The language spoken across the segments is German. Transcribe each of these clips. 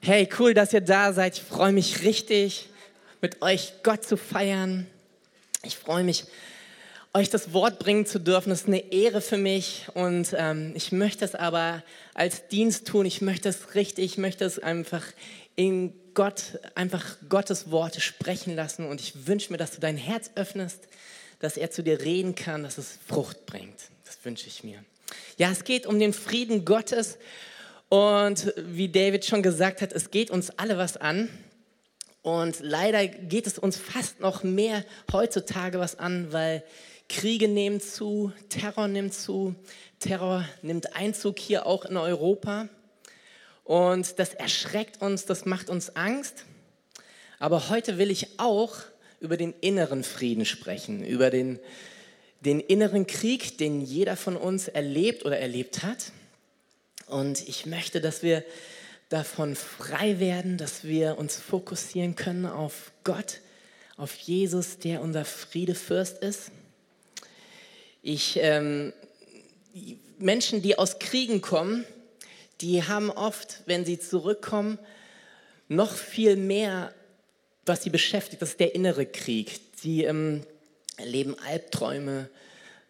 Hey, cool, dass ihr da seid. Ich freue mich richtig, mit euch Gott zu feiern. Ich freue mich, euch das Wort bringen zu dürfen. Das ist eine Ehre für mich und ähm, ich möchte es aber als Dienst tun. Ich möchte es richtig, ich möchte es einfach in Gott, einfach Gottes Worte sprechen lassen und ich wünsche mir, dass du dein Herz öffnest, dass er zu dir reden kann, dass es Frucht bringt. Das wünsche ich mir. Ja, es geht um den Frieden Gottes und wie David schon gesagt hat, es geht uns alle was an. Und leider geht es uns fast noch mehr heutzutage was an, weil Kriege nehmen zu, Terror nimmt zu, Terror nimmt Einzug hier auch in Europa. Und das erschreckt uns, das macht uns Angst. Aber heute will ich auch über den inneren Frieden sprechen, über den, den inneren Krieg, den jeder von uns erlebt oder erlebt hat. Und ich möchte, dass wir davon frei werden, dass wir uns fokussieren können auf Gott, auf Jesus, der unser Friedefürst ist. Ich, ähm, Menschen, die aus Kriegen kommen, die haben oft, wenn sie zurückkommen, noch viel mehr, was sie beschäftigt. Das ist der innere Krieg. Sie ähm, erleben Albträume,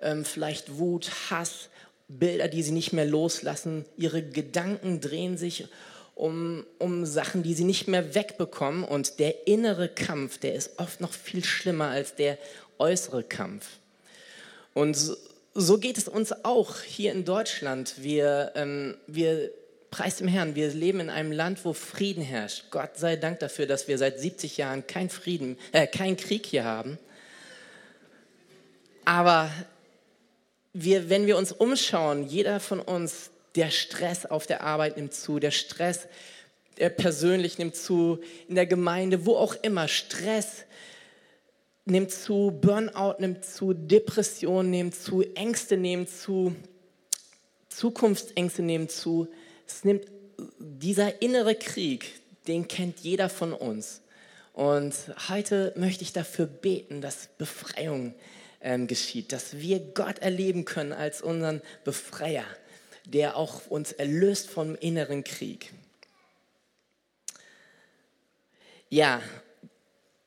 ähm, vielleicht Wut, Hass, Bilder, die sie nicht mehr loslassen. Ihre Gedanken drehen sich um, um Sachen, die sie nicht mehr wegbekommen. Und der innere Kampf, der ist oft noch viel schlimmer als der äußere Kampf. Und so, geht es uns auch hier in Deutschland. Wir, ähm, wir preis dem Herrn, wir leben in einem Land, wo Frieden herrscht. Gott sei Dank dafür, dass wir seit 70 Jahren keinen äh, keinen Krieg hier haben. Aber wir, wenn wir uns umschauen, jeder von uns, der Stress auf der Arbeit nimmt zu, der Stress der persönlich nimmt zu, in der Gemeinde, wo auch immer, Stress nimmt zu, Burnout nimmt zu, Depression nimmt zu, Ängste nehmen zu, Zukunftsängste nehmen zu. Es nimmt dieser innere Krieg, den kennt jeder von uns. Und heute möchte ich dafür beten, dass Befreiung ähm, geschieht, dass wir Gott erleben können als unseren Befreier, der auch uns erlöst vom inneren Krieg. Ja,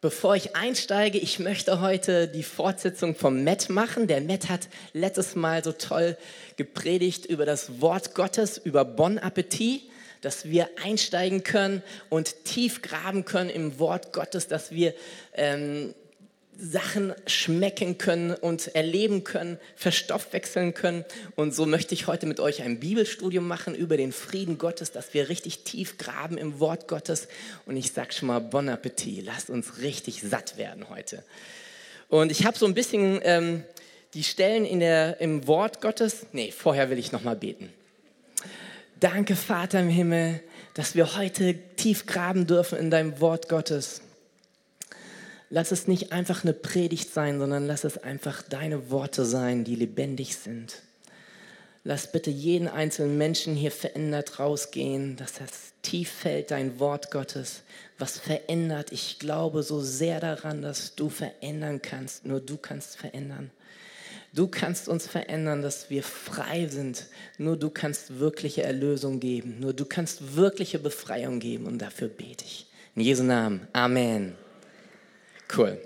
Bevor ich einsteige, ich möchte heute die Fortsetzung vom Matt machen. Der Matt hat letztes Mal so toll gepredigt über das Wort Gottes, über Bon Appetit, dass wir einsteigen können und tief graben können im Wort Gottes, dass wir ähm, Sachen schmecken können und erleben können, verstoffwechseln können. Und so möchte ich heute mit euch ein Bibelstudium machen über den Frieden Gottes, dass wir richtig tief graben im Wort Gottes. Und ich sage schon mal Bon Appetit, lasst uns richtig satt werden heute. Und ich habe so ein bisschen ähm, die Stellen in der, im Wort Gottes. Nee, vorher will ich nochmal beten. Danke, Vater im Himmel, dass wir heute tief graben dürfen in deinem Wort Gottes. Lass es nicht einfach eine Predigt sein, sondern lass es einfach deine Worte sein, die lebendig sind. Lass bitte jeden einzelnen Menschen hier verändert rausgehen, dass das tief fällt, dein Wort Gottes, was verändert. Ich glaube so sehr daran, dass du verändern kannst. Nur du kannst verändern. Du kannst uns verändern, dass wir frei sind. Nur du kannst wirkliche Erlösung geben. Nur du kannst wirkliche Befreiung geben. Und dafür bete ich. In Jesu Namen. Amen. Cool.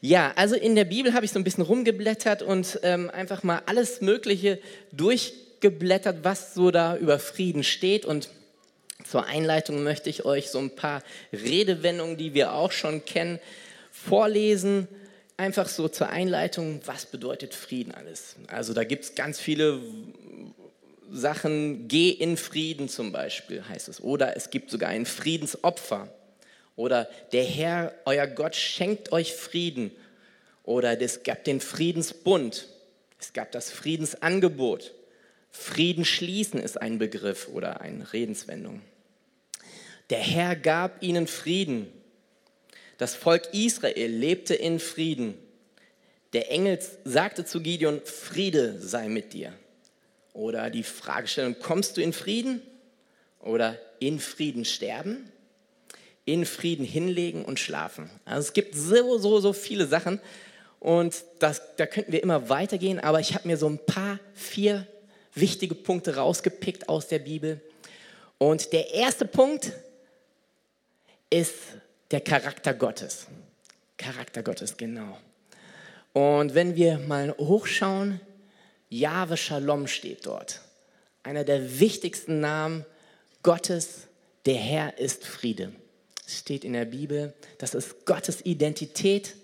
Ja, also in der Bibel habe ich so ein bisschen rumgeblättert und ähm, einfach mal alles Mögliche durchgeblättert, was so da über Frieden steht. Und zur Einleitung möchte ich euch so ein paar Redewendungen, die wir auch schon kennen, vorlesen. Einfach so zur Einleitung, was bedeutet Frieden alles? Also da gibt es ganz viele Sachen, geh in Frieden zum Beispiel heißt es. Oder es gibt sogar ein Friedensopfer. Oder der Herr, euer Gott, schenkt euch Frieden. Oder es gab den Friedensbund. Es gab das Friedensangebot. Frieden schließen ist ein Begriff oder eine Redenswendung. Der Herr gab ihnen Frieden. Das Volk Israel lebte in Frieden. Der Engel sagte zu Gideon, Friede sei mit dir. Oder die Fragestellung, kommst du in Frieden? Oder in Frieden sterben? In Frieden hinlegen und schlafen. Also es gibt so, so, so viele Sachen und das, da könnten wir immer weitergehen, aber ich habe mir so ein paar, vier wichtige Punkte rausgepickt aus der Bibel. Und der erste Punkt, ist der Charakter Gottes. Charakter Gottes, genau. Und wenn wir mal hochschauen, Jahwe Shalom steht dort. Einer der wichtigsten Namen Gottes, der Herr ist Friede. Steht in der Bibel, das ist Gottes Identität,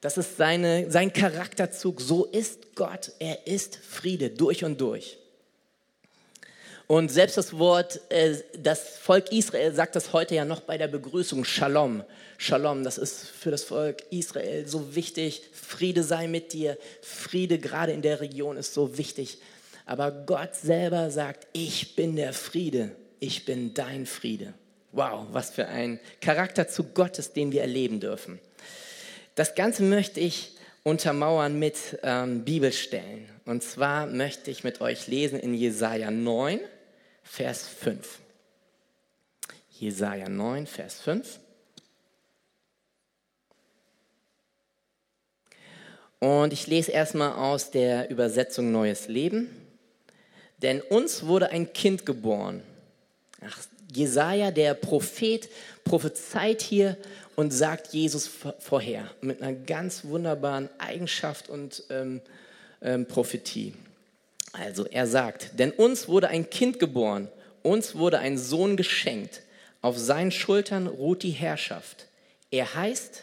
das ist seine, sein Charakterzug. So ist Gott, er ist Friede durch und durch. Und selbst das Wort, äh, das Volk Israel sagt das heute ja noch bei der Begrüßung, Shalom. Shalom, das ist für das Volk Israel so wichtig. Friede sei mit dir. Friede gerade in der Region ist so wichtig. Aber Gott selber sagt, ich bin der Friede. Ich bin dein Friede. Wow, was für ein Charakter zu Gottes, den wir erleben dürfen. Das Ganze möchte ich untermauern mit ähm, Bibelstellen. Und zwar möchte ich mit euch lesen in Jesaja 9, Vers 5. Jesaja 9, Vers 5. Und ich lese erstmal aus der Übersetzung Neues Leben. Denn uns wurde ein Kind geboren. Ach, Jesaja, der Prophet, prophezeit hier und sagt Jesus vorher mit einer ganz wunderbaren Eigenschaft und ähm, ähm, Prophetie. Also er sagt, denn uns wurde ein Kind geboren, uns wurde ein Sohn geschenkt, auf seinen Schultern ruht die Herrschaft. Er heißt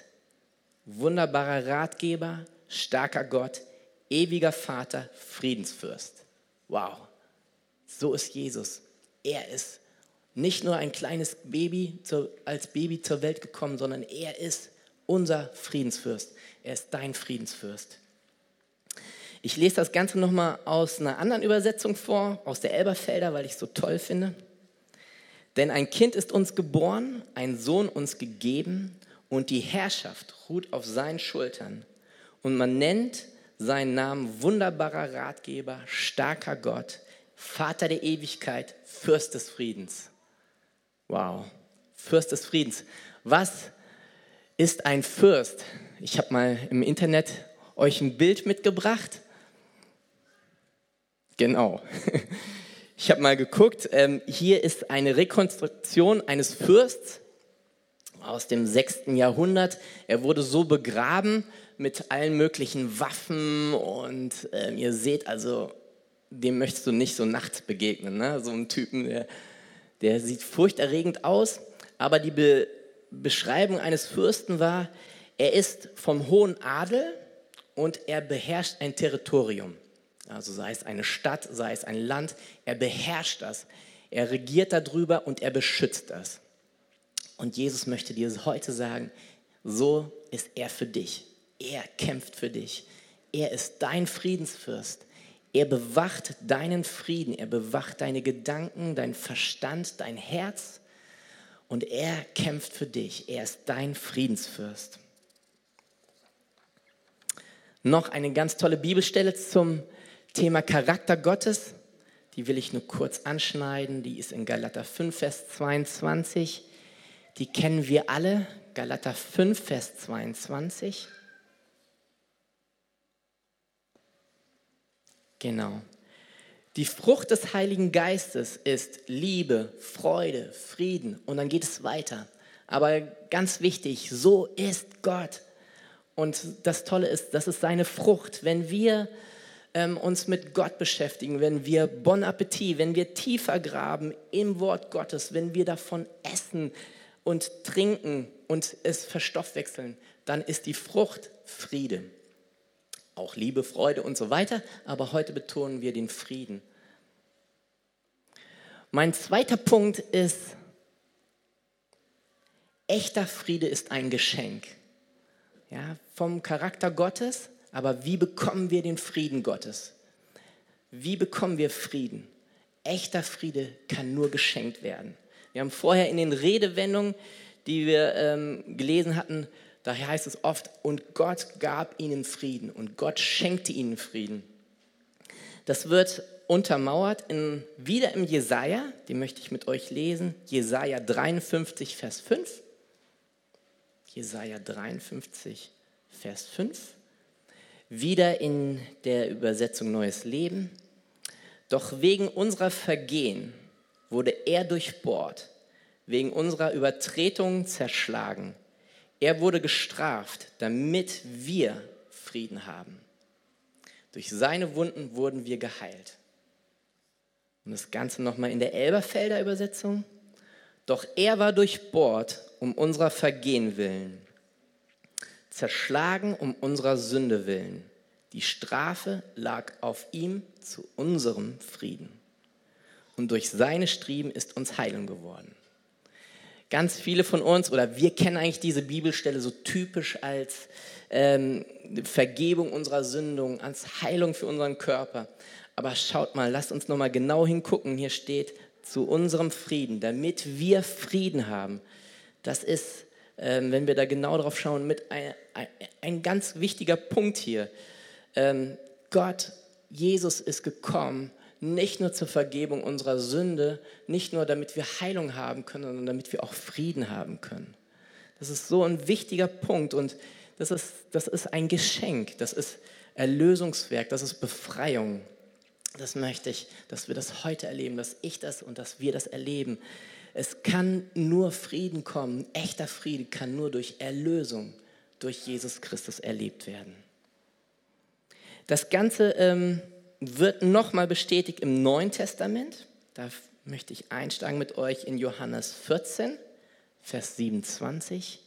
wunderbarer Ratgeber, starker Gott, ewiger Vater, Friedensfürst. Wow, so ist Jesus. Er ist nicht nur ein kleines Baby zu, als Baby zur Welt gekommen, sondern er ist unser Friedensfürst. Er ist dein Friedensfürst. Ich lese das Ganze nochmal aus einer anderen Übersetzung vor, aus der Elberfelder, weil ich es so toll finde. Denn ein Kind ist uns geboren, ein Sohn uns gegeben und die Herrschaft ruht auf seinen Schultern. Und man nennt seinen Namen wunderbarer Ratgeber, starker Gott, Vater der Ewigkeit, Fürst des Friedens. Wow, Fürst des Friedens. Was ist ein Fürst? Ich habe mal im Internet euch ein Bild mitgebracht. Genau. Ich habe mal geguckt, ähm, hier ist eine Rekonstruktion eines Fürsts aus dem 6. Jahrhundert. Er wurde so begraben mit allen möglichen Waffen und ähm, ihr seht also, dem möchtest du nicht so nachts begegnen. Ne? So ein Typen, der, der sieht furchterregend aus, aber die Be Beschreibung eines Fürsten war, er ist vom hohen Adel und er beherrscht ein Territorium. Also sei es eine Stadt, sei es ein Land, er beherrscht das. Er regiert darüber und er beschützt das. Und Jesus möchte dir heute sagen, so ist er für dich. Er kämpft für dich. Er ist dein Friedensfürst. Er bewacht deinen Frieden. Er bewacht deine Gedanken, dein Verstand, dein Herz. Und er kämpft für dich. Er ist dein Friedensfürst. Noch eine ganz tolle Bibelstelle zum Thema Charakter Gottes, die will ich nur kurz anschneiden. Die ist in Galater 5, Vers 22. Die kennen wir alle. Galater 5, Vers 22. Genau. Die Frucht des Heiligen Geistes ist Liebe, Freude, Frieden und dann geht es weiter. Aber ganz wichtig, so ist Gott. Und das Tolle ist, das ist seine Frucht. Wenn wir ähm, uns mit Gott beschäftigen, wenn wir Bon Appetit, wenn wir tiefer graben im Wort Gottes, wenn wir davon essen und trinken und es verstoffwechseln, dann ist die Frucht Friede. Auch Liebe, Freude und so weiter, aber heute betonen wir den Frieden. Mein zweiter Punkt ist, echter Friede ist ein Geschenk. Ja, vom Charakter Gottes, aber wie bekommen wir den Frieden Gottes? Wie bekommen wir Frieden? Echter Friede kann nur geschenkt werden. Wir haben vorher in den Redewendungen, die wir ähm, gelesen hatten, daher heißt es oft, und Gott gab ihnen Frieden und Gott schenkte ihnen Frieden. Das wird untermauert in, wieder im Jesaja, den möchte ich mit euch lesen, Jesaja 53, Vers 5. Jesaja 53, Vers 5 wieder in der Übersetzung Neues Leben. Doch wegen unserer Vergehen wurde er durchbohrt, wegen unserer Übertretungen zerschlagen. Er wurde gestraft, damit wir Frieden haben. Durch seine Wunden wurden wir geheilt. Und das Ganze nochmal in der Elberfelder Übersetzung. Doch er war durchbohrt um unserer Vergehen willen, zerschlagen um unserer Sünde willen. Die Strafe lag auf ihm zu unserem Frieden. Und durch seine Striemen ist uns Heilung geworden. Ganz viele von uns, oder wir kennen eigentlich diese Bibelstelle so typisch als ähm, Vergebung unserer Sündungen, als Heilung für unseren Körper. Aber schaut mal, lasst uns nochmal genau hingucken. Hier steht, zu unserem Frieden, damit wir Frieden haben. Das ist, ähm, wenn wir da genau drauf schauen, mit ein, ein, ein ganz wichtiger Punkt hier. Ähm, Gott, Jesus ist gekommen, nicht nur zur Vergebung unserer Sünde, nicht nur damit wir Heilung haben können, sondern damit wir auch Frieden haben können. Das ist so ein wichtiger Punkt und das ist, das ist ein Geschenk, das ist Erlösungswerk, das ist Befreiung. Das möchte ich, dass wir das heute erleben, dass ich das und dass wir das erleben. Es kann nur Frieden kommen, echter Friede kann nur durch Erlösung, durch Jesus Christus erlebt werden. Das Ganze ähm, wird nochmal bestätigt im Neuen Testament. Da möchte ich einsteigen mit euch in Johannes 14, Vers 27.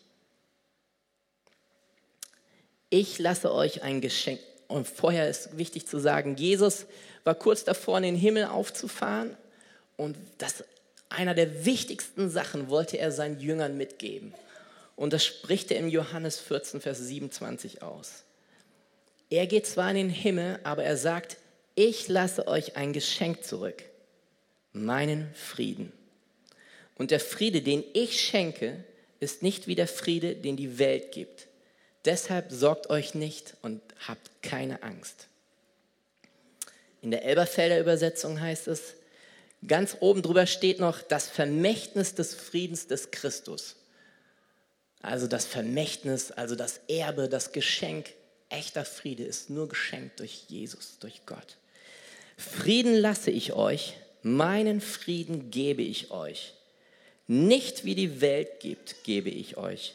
Ich lasse euch ein Geschenk. Und vorher ist wichtig zu sagen, Jesus war kurz davor, in den Himmel aufzufahren. Und das einer der wichtigsten Sachen wollte er seinen Jüngern mitgeben. Und das spricht er im Johannes 14, Vers 27 aus. Er geht zwar in den Himmel, aber er sagt, ich lasse euch ein Geschenk zurück, meinen Frieden. Und der Friede, den ich schenke, ist nicht wie der Friede, den die Welt gibt. Deshalb sorgt euch nicht und habt keine Angst. In der Elberfelder Übersetzung heißt es, ganz oben drüber steht noch das Vermächtnis des Friedens des Christus. Also das Vermächtnis, also das Erbe, das Geschenk Echter Friede ist nur geschenkt durch Jesus, durch Gott. Frieden lasse ich euch, meinen Frieden gebe ich euch. Nicht wie die Welt gibt, gebe ich euch.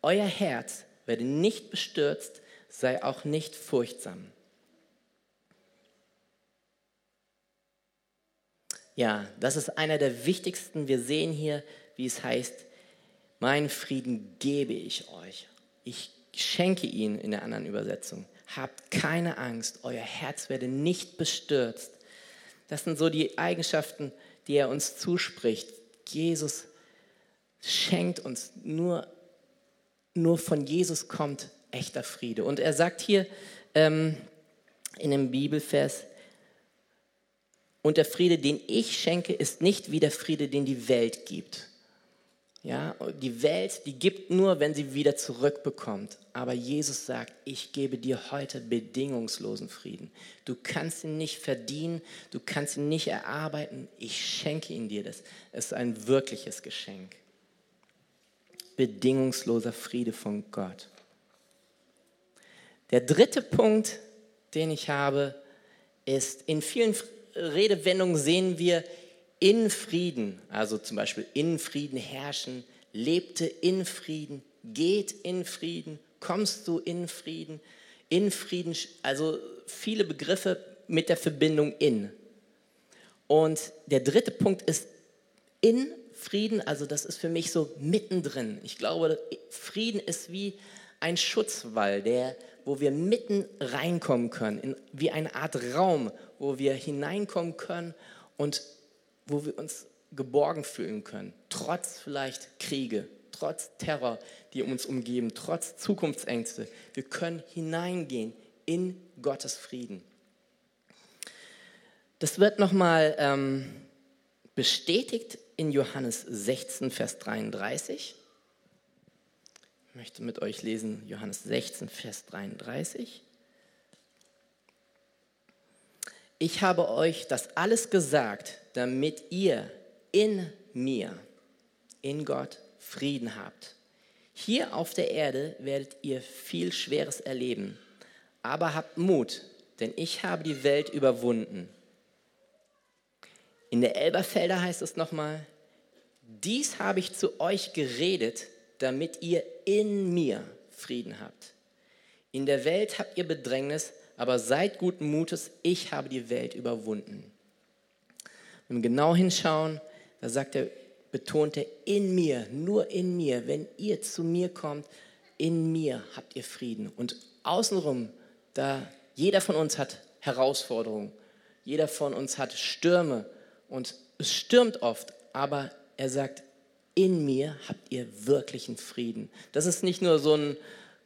Euer Herz werde nicht bestürzt, sei auch nicht furchtsam. Ja, das ist einer der wichtigsten. Wir sehen hier, wie es heißt, meinen Frieden gebe ich euch. Ich schenke ihn in der anderen Übersetzung. Habt keine Angst, euer Herz werde nicht bestürzt. Das sind so die Eigenschaften, die er uns zuspricht. Jesus schenkt uns nur, nur von Jesus kommt echter Friede. Und er sagt hier ähm, in dem Bibelvers, und der Friede, den ich schenke, ist nicht wie der Friede, den die Welt gibt. Ja, die Welt, die gibt nur, wenn sie wieder zurückbekommt. Aber Jesus sagt, ich gebe dir heute bedingungslosen Frieden. Du kannst ihn nicht verdienen, du kannst ihn nicht erarbeiten. Ich schenke ihn dir. Das ist ein wirkliches Geschenk. Bedingungsloser Friede von Gott. Der dritte Punkt, den ich habe, ist, in vielen Redewendungen sehen wir in Frieden, also zum Beispiel in Frieden herrschen, lebte in Frieden, geht in Frieden, kommst du in Frieden, in Frieden, also viele Begriffe mit der Verbindung in. Und der dritte Punkt ist in Frieden, also das ist für mich so mittendrin. Ich glaube, Frieden ist wie ein Schutzwall, der, wo wir mitten reinkommen können, in, wie eine Art Raum, wo wir hineinkommen können und wo wir uns geborgen fühlen können, trotz vielleicht Kriege, trotz Terror, die uns umgeben, trotz Zukunftsängste. Wir können hineingehen in Gottes Frieden. Das wird nochmal ähm, bestätigt in Johannes 16, Vers 33. Ich möchte mit euch lesen Johannes 16, Vers 33. Ich habe euch das alles gesagt, damit ihr in mir, in Gott, Frieden habt. Hier auf der Erde werdet ihr viel Schweres erleben, aber habt Mut, denn ich habe die Welt überwunden. In der Elberfelder heißt es nochmal, dies habe ich zu euch geredet, damit ihr in mir Frieden habt. In der Welt habt ihr Bedrängnis, aber seid guten Mutes, ich habe die Welt überwunden. Wenn wir genau hinschauen, da sagt er, betont er, in mir, nur in mir, wenn ihr zu mir kommt, in mir habt ihr Frieden. Und außenrum, da jeder von uns hat Herausforderungen, jeder von uns hat Stürme und es stürmt oft, aber er sagt, in mir habt ihr wirklichen Frieden. Das ist nicht nur so ein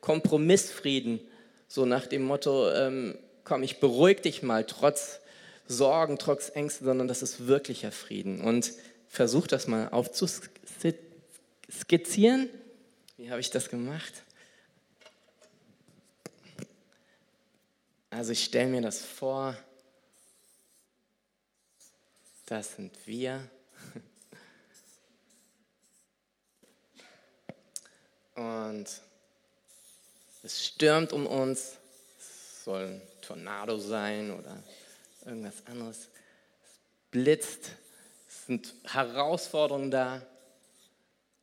Kompromissfrieden, so nach dem Motto, ähm, komm, ich beruhige dich mal trotz Sorgen, trotz Ängsten, sondern das ist wirklicher Frieden. Und versucht das mal aufzuskizzieren. Wie habe ich das gemacht? Also ich stelle mir das vor, das sind wir. Und es stürmt um uns. Es soll ein Tornado sein oder irgendwas anderes. Es blitzt. Es sind Herausforderungen da.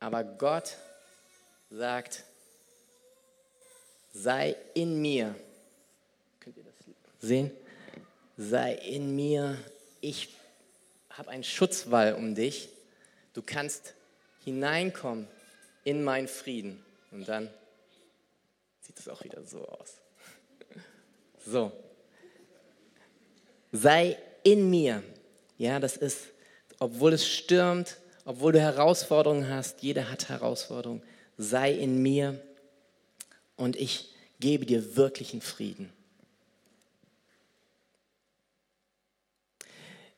Aber Gott sagt, sei in mir. Könnt ihr das sehen? Sei in mir. Ich habe einen Schutzwall um dich. Du kannst hineinkommen in meinen Frieden. Und dann sieht es auch wieder so aus. So. Sei in mir. Ja, das ist, obwohl es stürmt, obwohl du Herausforderungen hast, jeder hat Herausforderungen, sei in mir und ich gebe dir wirklichen Frieden.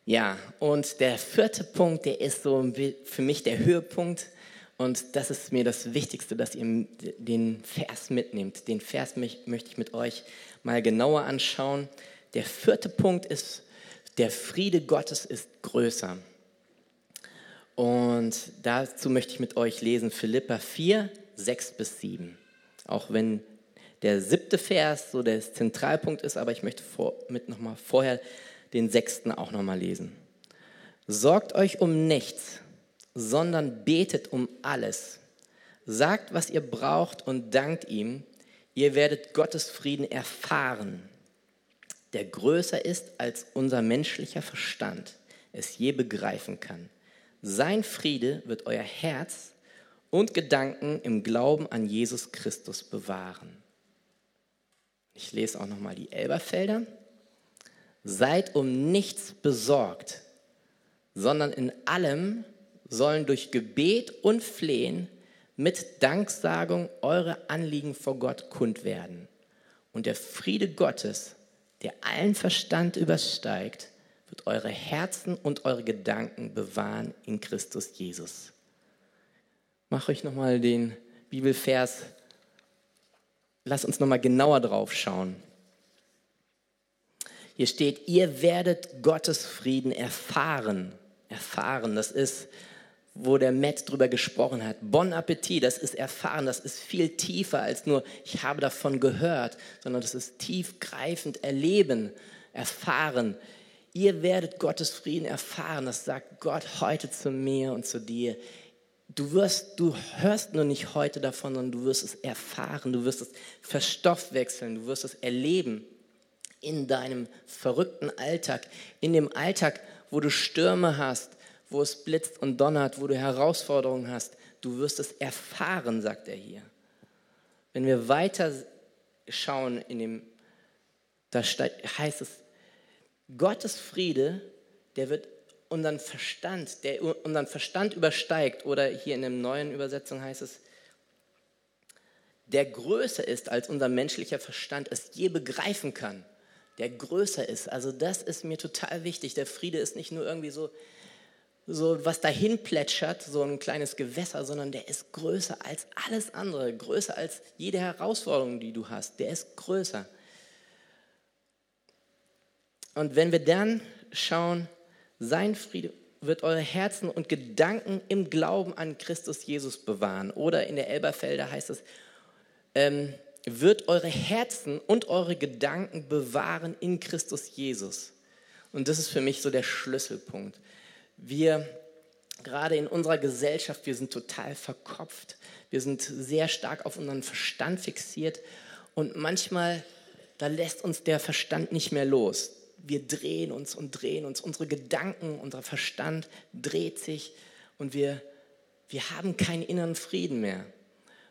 Ja, und der vierte Punkt, der ist so für mich der Höhepunkt. Und das ist mir das Wichtigste, dass ihr den Vers mitnehmt. Den Vers möchte ich mit euch mal genauer anschauen. Der vierte Punkt ist, der Friede Gottes ist größer. Und dazu möchte ich mit euch lesen Philippa 4, 6 bis 7. Auch wenn der siebte Vers so der Zentralpunkt ist, aber ich möchte vor, mit noch mal vorher den sechsten auch nochmal lesen. Sorgt euch um nichts, sondern betet um alles. Sagt, was ihr braucht und dankt ihm. Ihr werdet Gottes Frieden erfahren, der größer ist, als unser menschlicher Verstand es je begreifen kann. Sein Friede wird euer Herz und Gedanken im Glauben an Jesus Christus bewahren. Ich lese auch nochmal die Elberfelder. Seid um nichts besorgt, sondern in allem sollen durch Gebet und Flehen mit Danksagung eure Anliegen vor Gott kund werden. Und der Friede Gottes, der allen Verstand übersteigt, wird eure Herzen und eure Gedanken bewahren in Christus Jesus. Mach euch nochmal den Bibelvers, lass uns nochmal genauer drauf schauen. Hier steht, ihr werdet Gottes Frieden erfahren. Erfahren, das ist, wo der Matt drüber gesprochen hat. Bon Appetit, das ist erfahren, das ist viel tiefer als nur, ich habe davon gehört, sondern das ist tiefgreifend erleben, erfahren. Ihr werdet Gottes Frieden erfahren, das sagt Gott heute zu mir und zu dir. Du wirst, du hörst nur nicht heute davon, sondern du wirst es erfahren, du wirst es verstoffwechseln, du wirst es erleben in deinem verrückten Alltag, in dem Alltag, wo du Stürme hast, wo es blitzt und donnert, wo du Herausforderungen hast. Du wirst es erfahren, sagt er hier. Wenn wir weiter schauen in dem, da heißt es, Gottes Friede, der wird unseren Verstand, der unseren Verstand übersteigt, oder hier in der neuen Übersetzung heißt es, der größer ist, als unser menschlicher Verstand es je begreifen kann der größer ist. Also das ist mir total wichtig. Der Friede ist nicht nur irgendwie so, so was dahin plätschert, so ein kleines Gewässer, sondern der ist größer als alles andere, größer als jede Herausforderung, die du hast. Der ist größer. Und wenn wir dann schauen, sein Friede wird eure Herzen und Gedanken im Glauben an Christus Jesus bewahren. Oder in der Elberfelder heißt es, ähm, wird eure Herzen und eure Gedanken bewahren in Christus Jesus. Und das ist für mich so der Schlüsselpunkt. Wir gerade in unserer Gesellschaft, wir sind total verkopft. Wir sind sehr stark auf unseren Verstand fixiert und manchmal, da lässt uns der Verstand nicht mehr los. Wir drehen uns und drehen uns. Unsere Gedanken, unser Verstand dreht sich und wir, wir haben keinen inneren Frieden mehr.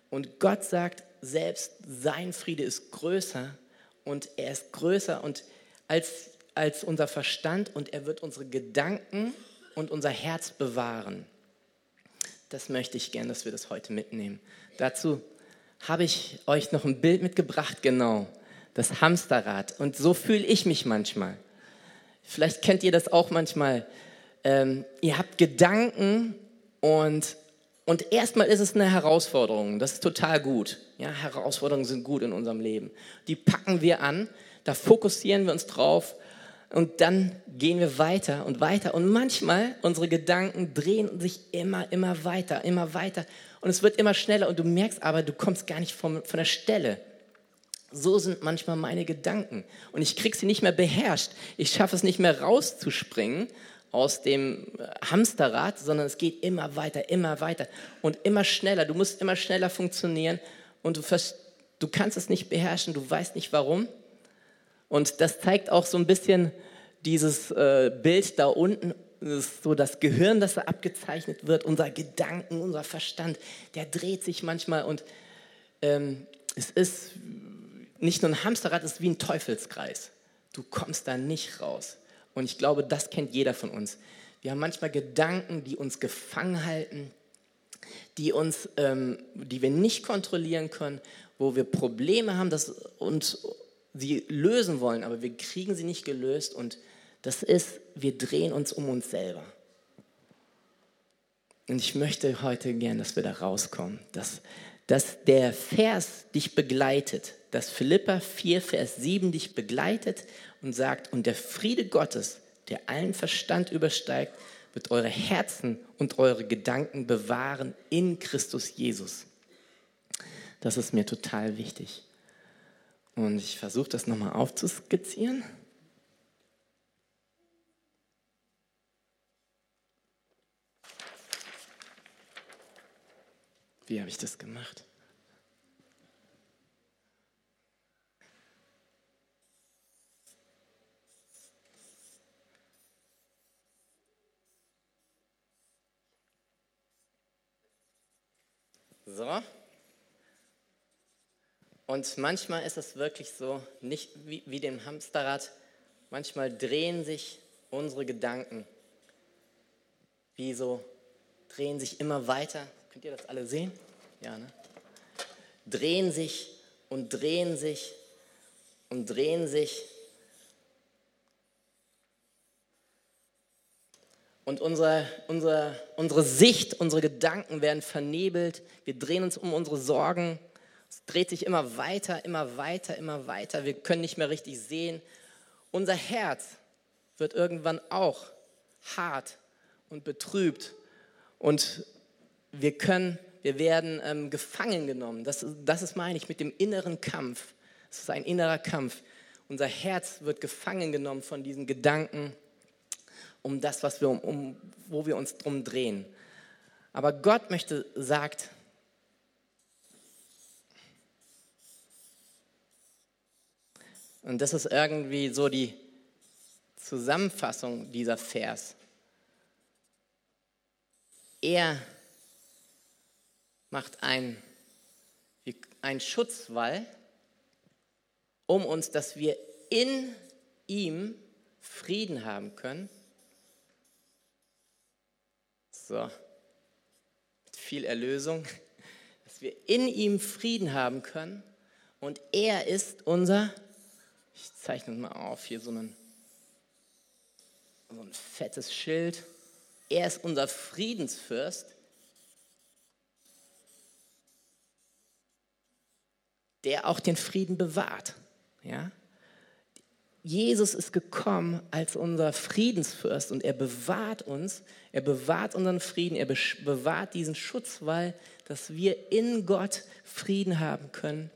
Und Gott sagt, selbst sein Friede ist größer und er ist größer und als, als unser Verstand und er wird unsere Gedanken und unser Herz bewahren. Das möchte ich gern, dass wir das heute mitnehmen. Dazu habe ich euch noch ein Bild mitgebracht, genau, das Hamsterrad. Und so fühle ich mich manchmal. Vielleicht kennt ihr das auch manchmal. Ähm, ihr habt Gedanken und, und erstmal ist es eine Herausforderung. Das ist total gut. Ja, Herausforderungen sind gut in unserem Leben. Die packen wir an, da fokussieren wir uns drauf und dann gehen wir weiter und weiter. Und manchmal, unsere Gedanken drehen sich immer, immer weiter, immer weiter. Und es wird immer schneller und du merkst aber, du kommst gar nicht vom, von der Stelle. So sind manchmal meine Gedanken. Und ich kriege sie nicht mehr beherrscht. Ich schaffe es nicht mehr rauszuspringen aus dem Hamsterrad, sondern es geht immer weiter, immer weiter und immer schneller. Du musst immer schneller funktionieren und du, du kannst es nicht beherrschen, du weißt nicht warum. Und das zeigt auch so ein bisschen dieses äh, Bild da unten, das so das Gehirn, das da abgezeichnet wird, unser Gedanken, unser Verstand, der dreht sich manchmal und ähm, es ist nicht nur ein Hamsterrad, es ist wie ein Teufelskreis. Du kommst da nicht raus. Und ich glaube, das kennt jeder von uns. Wir haben manchmal Gedanken, die uns gefangen halten, die, uns, ähm, die wir nicht kontrollieren können, wo wir Probleme haben, dass uns sie lösen wollen, aber wir kriegen sie nicht gelöst und das ist, wir drehen uns um uns selber. Und ich möchte heute gern, dass wir da rauskommen, dass, dass der Vers dich begleitet, dass Philippa 4, Vers 7 dich begleitet und sagt, und der Friede Gottes, der allen Verstand übersteigt, wird eure Herzen und eure Gedanken bewahren in Christus Jesus. Das ist mir total wichtig. Und ich versuche das nochmal aufzuskizzieren. Wie habe ich das gemacht? So. Und manchmal ist es wirklich so, nicht wie, wie dem Hamsterrad, manchmal drehen sich unsere Gedanken, wie so, drehen sich immer weiter. Könnt ihr das alle sehen? Ja, ne? Drehen sich und drehen sich und drehen sich. Und unsere, unsere, unsere Sicht, unsere Gedanken werden vernebelt. Wir drehen uns um unsere Sorgen es dreht sich immer weiter, immer weiter, immer weiter. Wir können nicht mehr richtig sehen. Unser Herz wird irgendwann auch hart und betrübt. Und wir können, wir werden ähm, gefangen genommen. Das, das ist meine ich mit dem inneren Kampf. Es ist ein innerer Kampf. Unser Herz wird gefangen genommen von diesen Gedanken um das, was wir, um, wo wir uns drum drehen. Aber Gott möchte, sagt, Und das ist irgendwie so die Zusammenfassung dieser Vers. Er macht einen, einen Schutzwall um uns, dass wir in ihm Frieden haben können. So, mit viel Erlösung, dass wir in ihm Frieden haben können und er ist unser ich zeichne mal auf hier so, einen, so ein fettes Schild. Er ist unser Friedensfürst, der auch den Frieden bewahrt. Ja? Jesus ist gekommen als unser Friedensfürst und er bewahrt uns, er bewahrt unseren Frieden, er bewahrt diesen Schutzwall, dass wir in Gott Frieden haben können,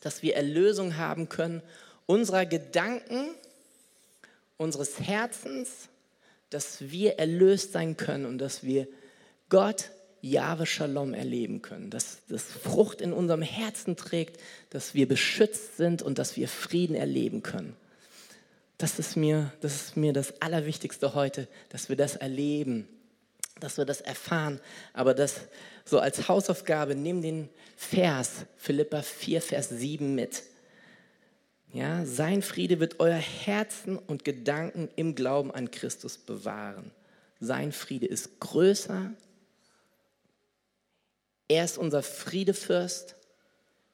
dass wir Erlösung haben können unserer Gedanken, unseres Herzens, dass wir erlöst sein können und dass wir Gott Jahwe Shalom erleben können, dass das Frucht in unserem Herzen trägt, dass wir beschützt sind und dass wir Frieden erleben können. Das ist mir das, ist mir das Allerwichtigste heute, dass wir das erleben, dass wir das erfahren. Aber das so als Hausaufgabe, nimm den Vers, Philippa 4, Vers 7 mit. Ja, sein Friede wird euer Herzen und Gedanken im Glauben an Christus bewahren. Sein Friede ist größer er ist unser Friedefürst.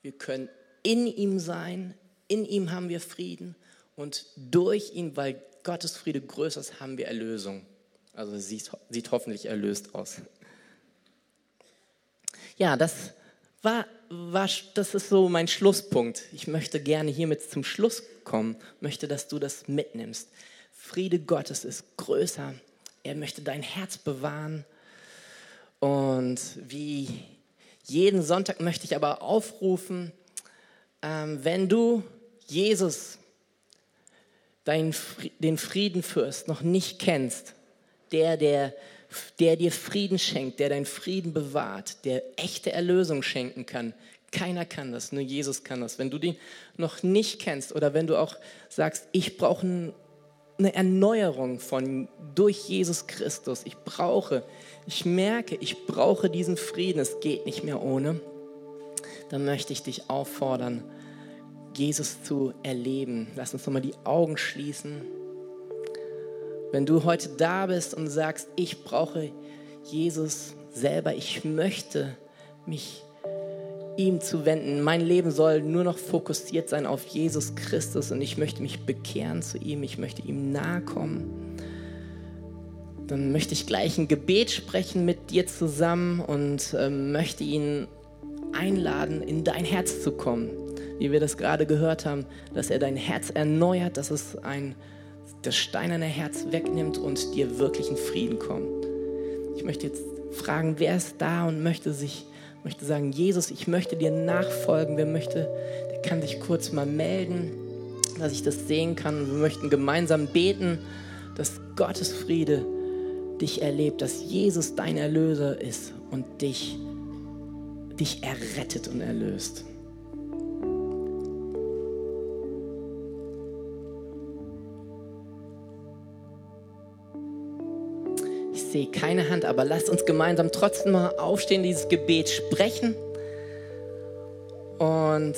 Wir können in ihm sein. In ihm haben wir Frieden. Und durch ihn, weil Gottes Friede größer ist, haben wir Erlösung. Also sieht, sieht hoffentlich erlöst aus. Ja, das war, war, das ist so mein Schlusspunkt. Ich möchte gerne hiermit zum Schluss kommen, möchte, dass du das mitnimmst. Friede Gottes ist größer. Er möchte dein Herz bewahren. Und wie jeden Sonntag möchte ich aber aufrufen, ähm, wenn du Jesus, den Friedenfürst, noch nicht kennst, der, der, der dir Frieden schenkt, der deinen Frieden bewahrt, der echte Erlösung schenken kann. Keiner kann das, nur Jesus kann das. Wenn du den noch nicht kennst oder wenn du auch sagst, ich brauche eine Erneuerung von durch Jesus Christus. Ich brauche, ich merke, ich brauche diesen Frieden. Es geht nicht mehr ohne. Dann möchte ich dich auffordern, Jesus zu erleben. Lass uns nochmal die Augen schließen. Wenn du heute da bist und sagst, ich brauche Jesus selber, ich möchte mich ihm zu wenden. Mein Leben soll nur noch fokussiert sein auf Jesus Christus und ich möchte mich bekehren zu ihm, ich möchte ihm nahe kommen. Dann möchte ich gleich ein Gebet sprechen mit dir zusammen und äh, möchte ihn einladen, in dein Herz zu kommen. Wie wir das gerade gehört haben, dass er dein Herz erneuert, dass es ein, das steinerne Herz wegnimmt und dir wirklichen Frieden kommt. Ich möchte jetzt fragen, wer ist da und möchte sich möchte sagen, Jesus, ich möchte dir nachfolgen. Wer möchte, der kann sich kurz mal melden, dass ich das sehen kann. Wir möchten gemeinsam beten, dass Gottes Friede dich erlebt, dass Jesus dein Erlöser ist und dich, dich errettet und erlöst. Sehe keine Hand, aber lasst uns gemeinsam trotzdem mal aufstehen, dieses Gebet sprechen. Und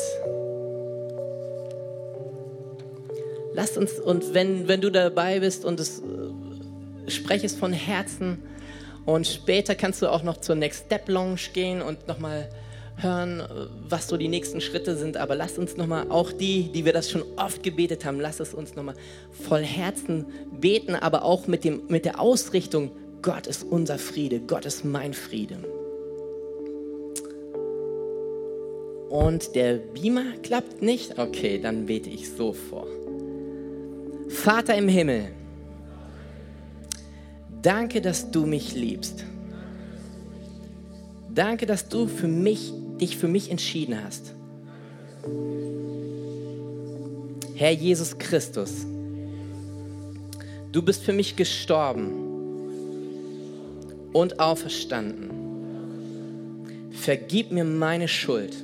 lasst uns, und wenn, wenn du dabei bist und es äh, spreche es von Herzen und später kannst du auch noch zur Next Step Lounge gehen und nochmal hören, was so die nächsten Schritte sind. Aber lasst uns nochmal, auch die, die wir das schon oft gebetet haben, lasst es uns nochmal voll Herzen beten, aber auch mit, dem, mit der Ausrichtung, Gott ist unser Friede, Gott ist mein Friede. Und der Beamer klappt nicht? Okay, dann bete ich so vor. Vater im Himmel, danke, dass du mich liebst. Danke, dass du für mich, dich für mich entschieden hast. Herr Jesus Christus, du bist für mich gestorben und auferstanden. Vergib mir meine Schuld.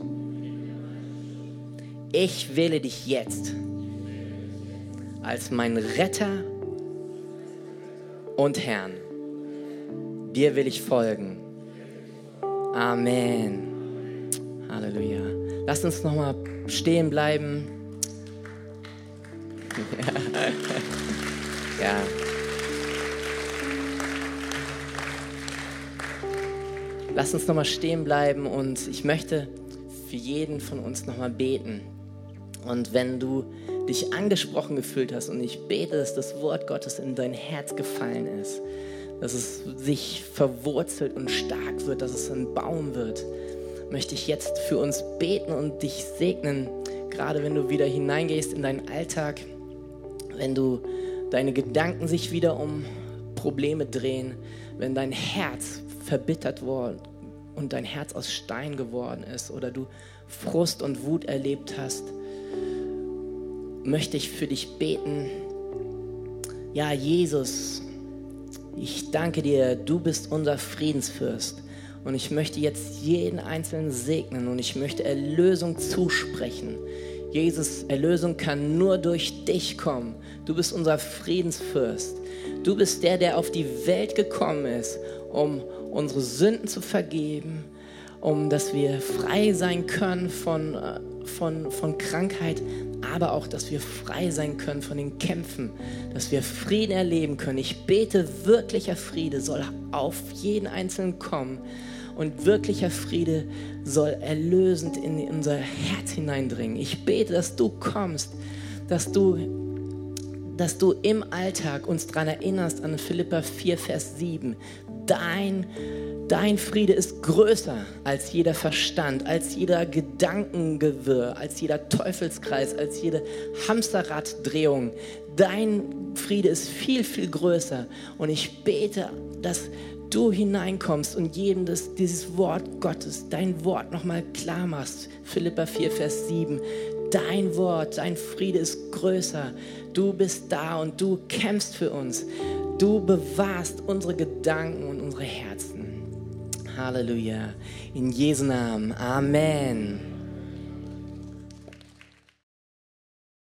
Ich wähle dich jetzt als mein Retter und Herrn. Dir will ich folgen. Amen. Halleluja. Lass uns noch mal stehen bleiben. ja. Lass uns nochmal stehen bleiben und ich möchte für jeden von uns nochmal beten. Und wenn du dich angesprochen gefühlt hast und ich bete, dass das Wort Gottes in dein Herz gefallen ist, dass es sich verwurzelt und stark wird, dass es ein Baum wird, möchte ich jetzt für uns beten und dich segnen, gerade wenn du wieder hineingehst in deinen Alltag, wenn du deine Gedanken sich wieder um Probleme drehen, wenn dein Herz verbittert worden und dein Herz aus Stein geworden ist oder du Frust und Wut erlebt hast, möchte ich für dich beten. Ja, Jesus, Ich danke dir, du bist unser Friedensfürst. Und ich möchte jetzt jeden Einzelnen segnen und ich möchte Erlösung zusprechen. Jesus, Erlösung kann nur durch dich kommen. Du bist unser Friedensfürst. Du bist der, der auf die Welt gekommen ist, um unsere Sünden zu vergeben, um dass wir frei sein können von, äh, von, von Krankheit, aber auch, dass wir frei sein können von den Kämpfen, dass wir Frieden erleben können. Ich bete, wirklicher Friede soll auf jeden Einzelnen kommen und wirklicher Friede soll erlösend in unser Herz hineindringen. Ich bete, dass du kommst, dass du, dass du im Alltag uns daran erinnerst an Philippa 4, Vers 7. Dein Dein Friede ist größer als jeder Verstand, als jeder Gedankengewirr, als jeder Teufelskreis, als jede Hamsterraddrehung. Dein Friede ist viel, viel größer. Und ich bete, dass du hineinkommst und jedem das, dieses Wort Gottes, dein Wort nochmal klar machst. Philippa 4, Vers 7. Dein Wort, dein Friede ist größer. Du bist da und du kämpfst für uns. Du bewahrst unsere Gedanken und unsere Herzen. Halleluja. In Jesu Namen. Amen.